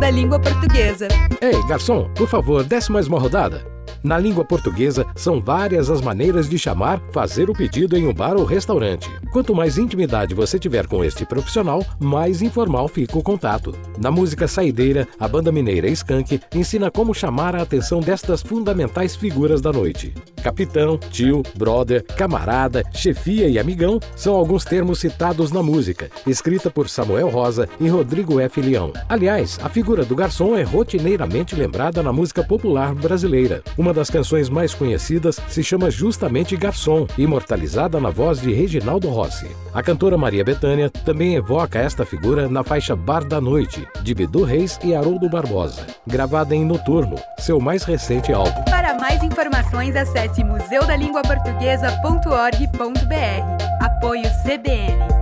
Da Língua Portuguesa. Ei, garçom, por favor, desce mais uma rodada. Na língua portuguesa, são várias as maneiras de chamar, fazer o pedido em um bar ou restaurante. Quanto mais intimidade você tiver com este profissional, mais informal fica o contato. Na música saideira, a banda mineira Skank ensina como chamar a atenção destas fundamentais figuras da noite. Capitão, tio, brother, camarada, chefia e amigão são alguns termos citados na música, escrita por Samuel Rosa e Rodrigo F. Leão. Aliás, a figura do garçom é rotineiramente lembrada na música popular brasileira. Uma das canções mais conhecidas se chama justamente Garçom, imortalizada na voz de Reginaldo Rossi. A cantora Maria Bethânia também evoca esta figura na faixa Bar da Noite, de Bidu Reis e Haroldo Barbosa, gravada em Noturno, seu mais recente álbum. Mais informações, acesse museudalinguaportuguesa.org.br. Apoio CBN.